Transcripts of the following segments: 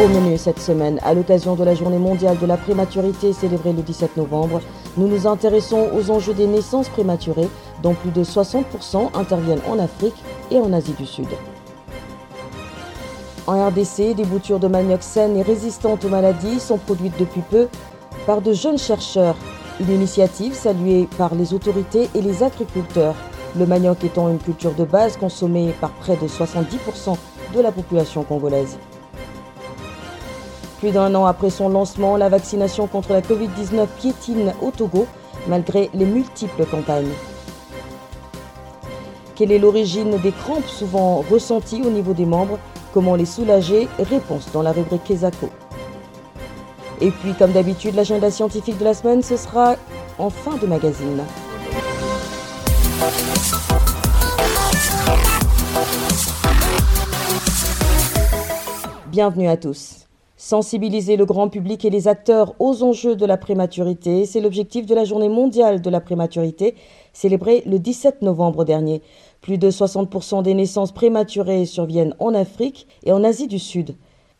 Au menu cette semaine, à l'occasion de la journée mondiale de la prématurité célébrée le 17 novembre, nous nous intéressons aux enjeux des naissances prématurées, dont plus de 60% interviennent en Afrique et en Asie du Sud. En RDC, des boutures de manioc saines et résistantes aux maladies sont produites depuis peu par de jeunes chercheurs. Une initiative saluée par les autorités et les agriculteurs. Le manioc étant une culture de base consommée par près de 70% de la population congolaise. Plus d'un an après son lancement, la vaccination contre la Covid-19 piétine au Togo malgré les multiples campagnes. Quelle est l'origine des crampes souvent ressenties au niveau des membres? Comment les soulager? Réponse dans la rubrique Kesako. Et puis, comme d'habitude, l'agenda scientifique de la semaine, ce sera en fin de magazine. Bienvenue à tous. Sensibiliser le grand public et les acteurs aux enjeux de la prématurité, c'est l'objectif de la journée mondiale de la prématurité, célébrée le 17 novembre dernier. Plus de 60% des naissances prématurées surviennent en Afrique et en Asie du Sud.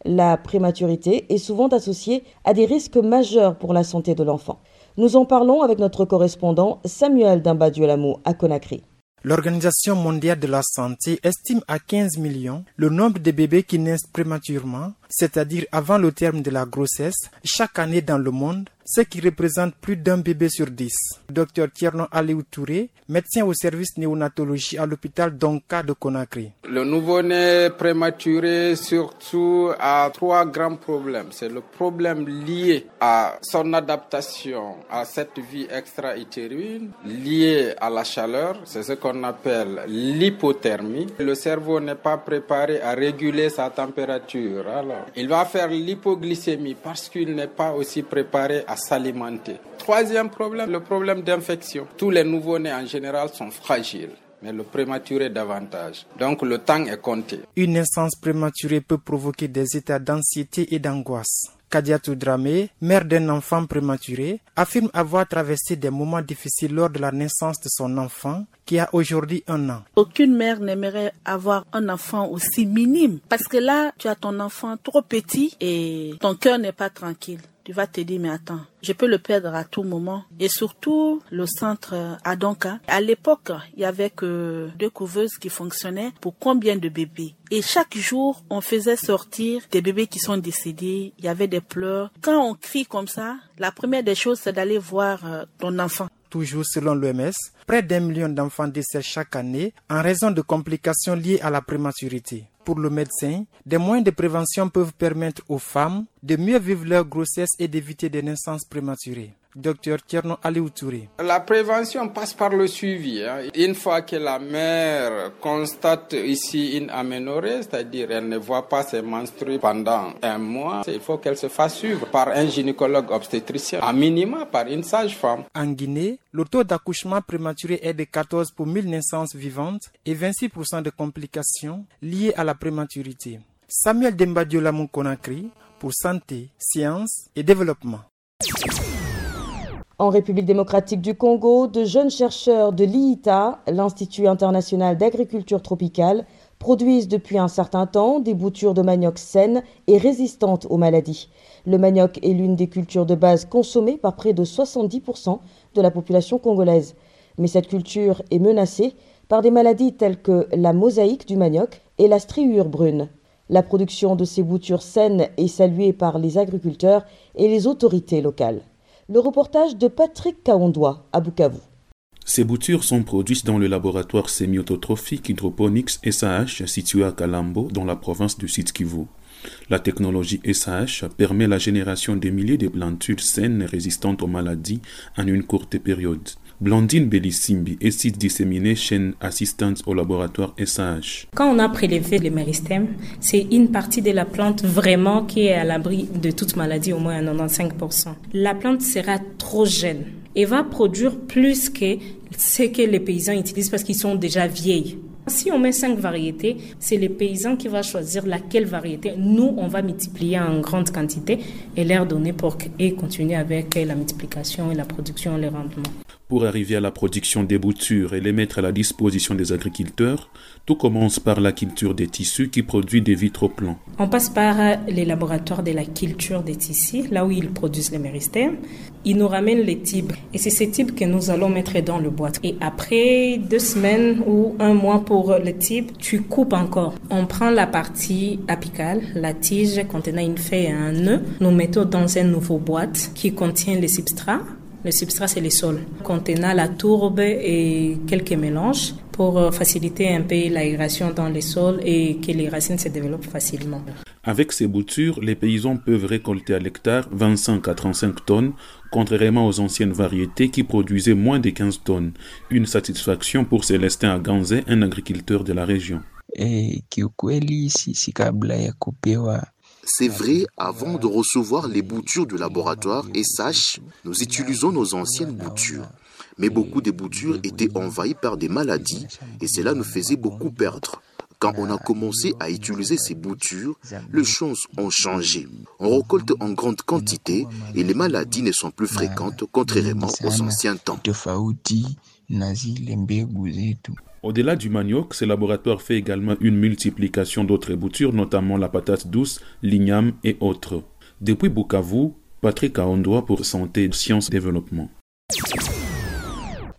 La prématurité est souvent associée à des risques majeurs pour la santé de l'enfant. Nous en parlons avec notre correspondant Samuel Dimbadiolamo à Conakry. L'Organisation mondiale de la santé estime à 15 millions le nombre de bébés qui naissent prématurément, c'est-à-dire avant le terme de la grossesse, chaque année dans le monde, ce qui représente plus d'un bébé sur dix. Docteur Tierno Aliou Touré, médecin au service néonatologie à l'hôpital Donka de Conakry. Le nouveau-né prématuré surtout a trois grands problèmes. C'est le problème lié à son adaptation à cette vie extra-utérine, lié à la chaleur, c'est ce qu'on appelle l'hypothermie. Le cerveau n'est pas préparé à réguler sa température. Alors, il va faire l'hypoglycémie parce qu'il n'est pas aussi préparé à s'alimenter. Troisième problème, le problème d'infection. Tous les nouveau-nés en général sont fragiles mais le prématuré davantage. Donc le temps est compté. Une naissance prématurée peut provoquer des états d'anxiété et d'angoisse. Kadiatou Dramé, mère d'un enfant prématuré, affirme avoir traversé des moments difficiles lors de la naissance de son enfant qui a aujourd'hui un an. Aucune mère n'aimerait avoir un enfant aussi minime parce que là, tu as ton enfant trop petit et ton cœur n'est pas tranquille tu vas te dire, mais attends, je peux le perdre à tout moment. Et surtout, le centre Adonka, à l'époque, il y avait que deux couveuses qui fonctionnaient pour combien de bébés? Et chaque jour, on faisait sortir des bébés qui sont décédés, il y avait des pleurs. Quand on crie comme ça, la première des choses, c'est d'aller voir euh, ton enfant toujours selon l'OMS, près d'un million d'enfants décèdent chaque année en raison de complications liées à la prématurité. Pour le médecin, des moyens de prévention peuvent permettre aux femmes de mieux vivre leur grossesse et d'éviter des naissances prématurées. Docteur Tierno Touré. La prévention passe par le suivi. Hein. Une fois que la mère constate ici une aménorrhée, c'est-à-dire elle ne voit pas ses menstrues pendant un mois, il faut qu'elle se fasse suivre par un gynécologue obstétricien, à minima par une sage-femme. En Guinée, le taux d'accouchement prématuré est de 14 pour 1000 naissances vivantes et 26% de complications liées à la prématurité. Samuel Dembadiola Conakry pour Santé, Sciences et Développement. En République démocratique du Congo, de jeunes chercheurs de l'IITA, l'Institut international d'agriculture tropicale, produisent depuis un certain temps des boutures de manioc saines et résistantes aux maladies. Le manioc est l'une des cultures de base consommées par près de 70% de la population congolaise. Mais cette culture est menacée par des maladies telles que la mosaïque du manioc et la striure brune. La production de ces boutures saines est saluée par les agriculteurs et les autorités locales. Le reportage de Patrick Kaondoa à Bukavu. Ces boutures sont produites dans le laboratoire sémiototrophique hydroponics SAH situé à Kalambo dans la province du Sud Kivu. La technologie SAH permet la génération de milliers de plantules saines résistantes aux maladies en une courte période. Blandine Bellissimbi est site dissemination assistant au laboratoire SAH. Quand on a prélevé le méristème, c'est une partie de la plante vraiment qui est à l'abri de toute maladie, au moins à 95%. La plante sera trop jeune et va produire plus que ce que les paysans utilisent parce qu'ils sont déjà vieilles. Si on met cinq variétés, c'est les paysans qui vont choisir laquelle variété. Nous, on va multiplier en grande quantité et leur donner pour et continuer avec la multiplication et la production et le rendement. Pour arriver à la production des boutures et les mettre à la disposition des agriculteurs, tout commence par la culture des tissus qui produit des vitres plans. On passe par les laboratoires de la culture des tissus, là où ils produisent les méristèmes. Ils nous ramènent les tibes et c'est ces tibes que nous allons mettre dans le boîte. Et après deux semaines ou un mois pour le type, tu coupes encore. On prend la partie apicale, la tige contenant une feuille et un nœud. Nous mettons dans une nouveau boîte qui contient les substrats le substrat, c'est les sols, contenant la tourbe et quelques mélanges pour euh, faciliter un peu l'aération dans les sols et que les racines se développent facilement. Avec ces boutures, les paysans peuvent récolter à l'hectare 25 à 35 tonnes, contrairement aux anciennes variétés qui produisaient moins de 15 tonnes. Une satisfaction pour Célestin Aganze, un agriculteur de la région. Et c'est vrai, avant de recevoir les boutures du laboratoire SH, nous utilisons nos anciennes boutures. Mais beaucoup de boutures étaient envahies par des maladies et cela nous faisait beaucoup perdre. Quand on a commencé à utiliser ces boutures, les choses ont changé. On récolte en grande quantité et les maladies ne sont plus fréquentes contrairement aux anciens temps. Au-delà du manioc, ce laboratoire fait également une multiplication d'autres boutures, notamment la patate douce, l'igname et autres. Depuis Bukavu, Patrick Aondoa pour Santé, Sciences, Développement.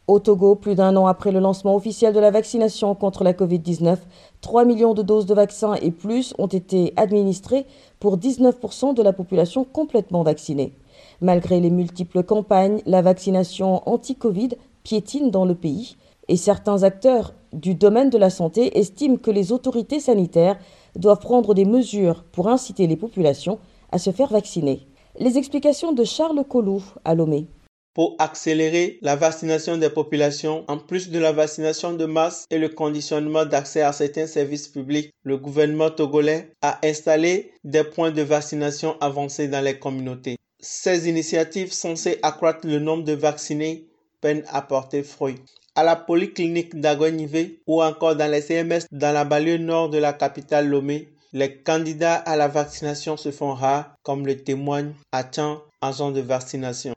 Au Togo, plus d'un an après le lancement officiel de la vaccination contre la Covid-19, 3 millions de doses de vaccins et plus ont été administrées pour 19% de la population complètement vaccinée. Malgré les multiples campagnes, la vaccination anti-Covid piétine dans le pays et certains acteurs du domaine de la santé estiment que les autorités sanitaires doivent prendre des mesures pour inciter les populations à se faire vacciner. Les explications de Charles Colou à Lomé. Pour accélérer la vaccination des populations, en plus de la vaccination de masse et le conditionnement d'accès à certains services publics, le gouvernement togolais a installé des points de vaccination avancés dans les communautés. Ces initiatives censées accroître le nombre de vaccinés peinent à porter fruit à la polyclinique d'Agonivé ou encore dans les CMS dans la banlieue nord de la capitale Lomé, les candidats à la vaccination se font rares, comme le témoigne Atchan, agent de vaccination.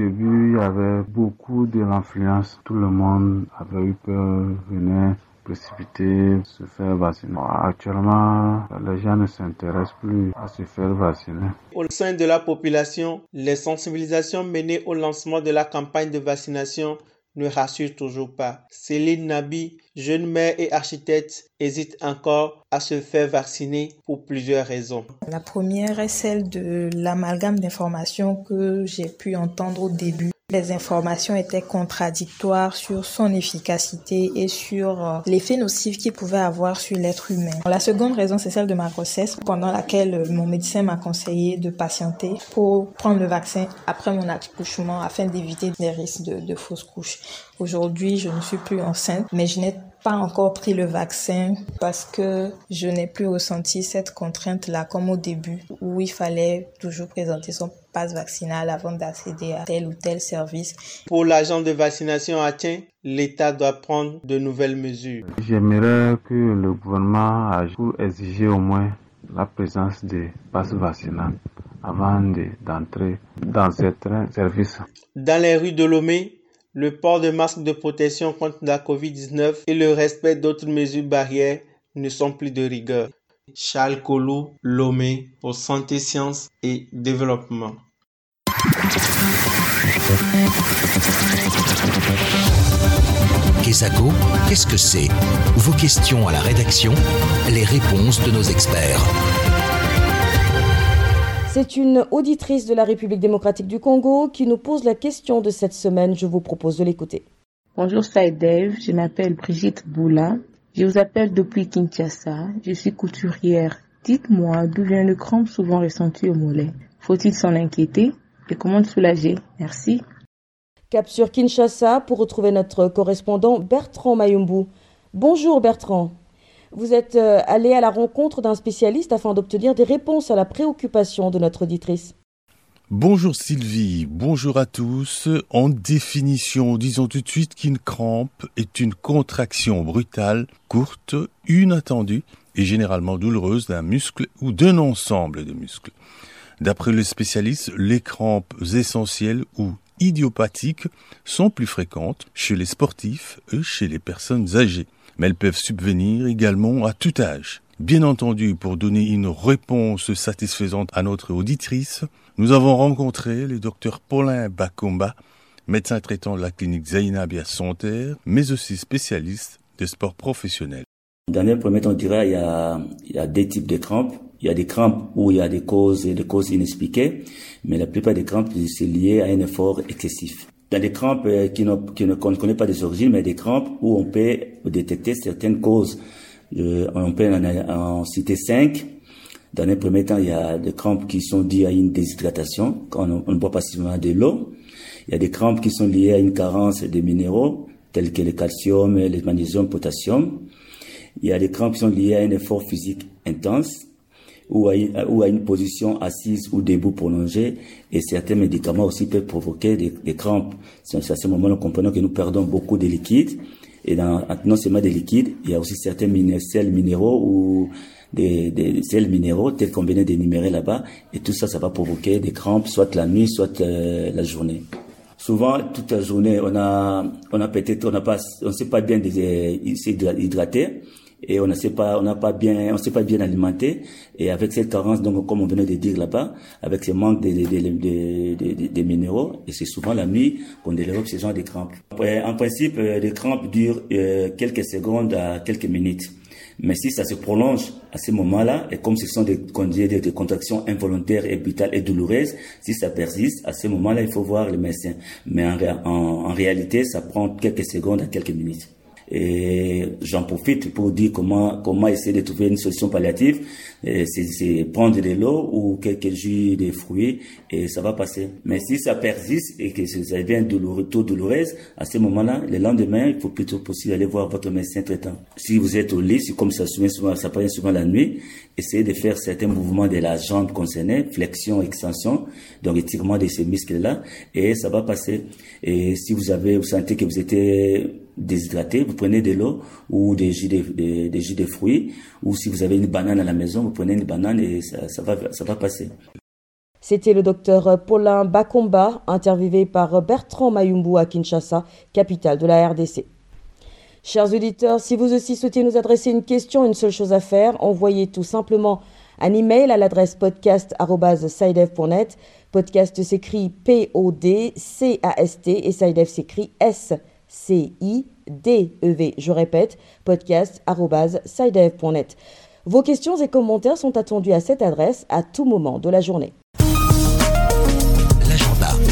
Au début, il y avait beaucoup de l'influence. Tout le monde avait eu peur, venait précipiter, se faire vacciner. Actuellement, les gens ne s'intéressent plus à se faire vacciner. Au sein de la population, les sensibilisations menées au lancement de la campagne de vaccination ne rassure toujours pas. Céline Nabi, jeune mère et architecte, hésite encore à se faire vacciner pour plusieurs raisons. La première est celle de l'amalgame d'informations que j'ai pu entendre au début les informations étaient contradictoires sur son efficacité et sur euh, l'effet nocif qu'il pouvait avoir sur l'être humain. La seconde raison, c'est celle de ma grossesse, pendant laquelle euh, mon médecin m'a conseillé de patienter pour prendre le vaccin après mon accouchement afin d'éviter des risques de, de fausse couche. Aujourd'hui, je ne suis plus enceinte, mais je n'ai pas encore pris le vaccin parce que je n'ai plus ressenti cette contrainte-là comme au début où il fallait toujours présenter son passe vaccinal avant d'accéder à tel ou tel service. Pour l'agent de vaccination atteint, l'État doit prendre de nouvelles mesures. J'aimerais que le gouvernement agisse pour exiger au moins la présence des passes vaccinales avant d'entrer dans certains services. Dans les rues de Lomé, le port de masques de protection contre la COVID-19 et le respect d'autres mesures barrières ne sont plus de rigueur. Charles Colou, Lomé, pour Santé, Sciences et Développement. Kesako, qu'est-ce que c'est? Vos questions à la rédaction, les réponses de nos experts. C'est une auditrice de la République démocratique du Congo qui nous pose la question de cette semaine. Je vous propose de l'écouter. Bonjour Saïdev, je m'appelle Brigitte Boula. Je vous appelle depuis Kinshasa. Je suis couturière. Dites-moi d'où vient le crampe souvent ressenti au mollet? Faut-il s'en inquiéter? Et comment le soulager? Merci. Cap sur Kinshasa pour retrouver notre correspondant Bertrand Mayumbu. Bonjour Bertrand. Vous êtes euh, allé à la rencontre d'un spécialiste afin d'obtenir des réponses à la préoccupation de notre auditrice. Bonjour Sylvie, bonjour à tous. En définition, disons tout de suite qu'une crampe est une contraction brutale, courte, inattendue et généralement douloureuse d'un muscle ou d'un ensemble de muscles. D'après le spécialiste, les crampes essentielles ou idiopathiques sont plus fréquentes chez les sportifs et chez les personnes âgées, mais elles peuvent subvenir également à tout âge. Bien entendu, pour donner une réponse satisfaisante à notre auditrice, nous avons rencontré le docteur Paulin Bakumba, médecin traitant de la clinique Zainabia Santerre, mais aussi spécialiste des sports professionnels. Dans un premier temps, on dirait il y a, il y a deux types de crampes. Il y a des crampes où il y a des causes, des causes inexpliquées, mais la plupart des crampes, c'est lié à un effort excessif. A des crampes euh, qui, ne, qu'on ne connaît pas des origines, mais des crampes où on peut détecter certaines causes on peut en, citer cinq. Dans un premier temps, il y a des crampes qui sont dues à une déshydratation, quand on, ne boit pas suffisamment de l'eau. Il y a des crampes qui sont liées à une carence de minéraux, tels que le calcium, le magnésium, le potassium. Il y a des crampes qui sont liées à un effort physique intense ou à, une, position assise ou debout prolongée. Et certains médicaments aussi peuvent provoquer des, crampes. C'est à ce moment-là nous comprenons que nous perdons beaucoup de liquide et dans, non seulement des liquides, il y a aussi certains sels minéraux ou des, des sels minéraux tels qu'on vient d'énumérer là-bas. Et tout ça, ça va provoquer des crampes, soit la nuit, soit euh, la journée. Souvent, toute la journée, on a, on a peut-être, on n'a pas, on sait pas bien s'hydrater et on ne sait pas, on n'a pas bien, on s'est pas bien alimenté. Et avec cette carence, donc comme on venait de dire là-bas, avec ce manque de, de, de, minéraux, et c'est souvent la nuit qu'on développe ce genre de crampes. En principe, euh, les crampes durent euh, quelques secondes à quelques minutes. Mais si ça se prolonge à ce moment-là, et comme ce sont des, contractions involontaires et vitales et douloureuses, si ça persiste, à ce moment-là, il faut voir le médecin. Mais en, en, en réalité, ça prend quelques secondes à quelques minutes. Et j'en profite pour dire comment comment essayer de trouver une solution palliative. C'est prendre de l'eau ou quelques jus de fruits et ça va passer. Mais si ça persiste et que ça devient douloureux, tout douloureuse, à ce moment-là, le lendemain, il faut plutôt possible aller voir votre médecin traitant. Si vous êtes au lit, comme ça souvent, ça passe souvent la nuit, essayez de faire certains mouvements de la jambe concernée, flexion, extension, donc étirement de ces muscles-là, et ça va passer. Et si vous avez, vous sentez que vous êtes déshydraté, vous prenez de l'eau ou des jus de, des, jus de fruits, ou si vous avez une banane à la maison, prenez une banane et ça, ça va, ça va passer. C'était le docteur Paulin Bakomba, interviewé par Bertrand Mayumbu à Kinshasa, capitale de la RDC. Chers auditeurs, si vous aussi souhaitez nous adresser une question, une seule chose à faire, envoyez tout simplement un email à l'adresse podcast.sidev.net. Podcast s'écrit P-O-D-C-A-S-T et Sidev s'écrit S-C-I-D-E-V. Je répète, podcast.sidev.net. Vos questions et commentaires sont attendus à cette adresse à tout moment de la journée.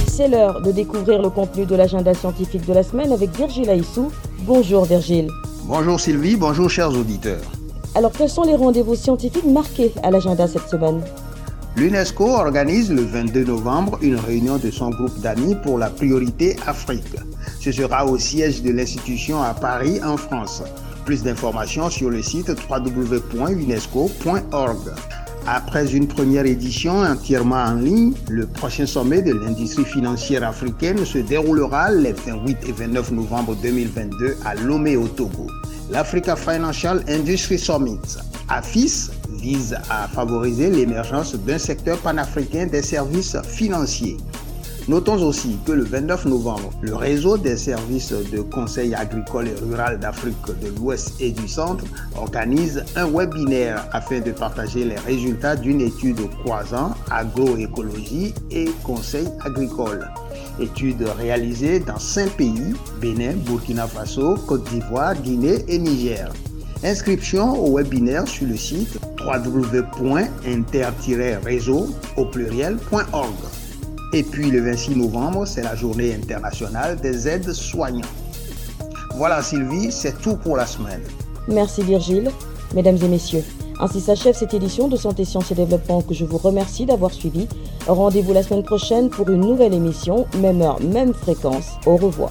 C'est l'heure de découvrir le contenu de l'agenda scientifique de la semaine avec Virgile Aissou. Bonjour Virgile. Bonjour Sylvie, bonjour chers auditeurs. Alors quels sont les rendez-vous scientifiques marqués à l'agenda cette semaine? L'UNESCO organise le 22 novembre une réunion de son groupe d'amis pour la priorité Afrique. Ce sera au siège de l'institution à Paris en France. Plus d'informations sur le site www.unesco.org. Après une première édition entièrement en ligne, le prochain sommet de l'industrie financière africaine se déroulera les 28 et 29 novembre 2022 à Lomé au Togo. L'Africa Financial Industry Summit, AFIS, vise à favoriser l'émergence d'un secteur panafricain des services financiers. Notons aussi que le 29 novembre, le réseau des services de conseil agricole et rural d'Afrique de l'Ouest et du Centre organise un webinaire afin de partager les résultats d'une étude croisant agroécologie et conseil agricole. Étude réalisée dans cinq pays, Bénin, Burkina Faso, Côte d'Ivoire, Guinée et Niger. Inscription au webinaire sur le site www.inter-réseau au pluriel.org. Et puis le 26 novembre, c'est la journée internationale des aides soignants. Voilà Sylvie, c'est tout pour la semaine. Merci Virgile. Mesdames et messieurs, ainsi s'achève cette édition de Santé, Sciences et Développement que je vous remercie d'avoir suivi. Rendez-vous la semaine prochaine pour une nouvelle émission, même heure, même fréquence. Au revoir.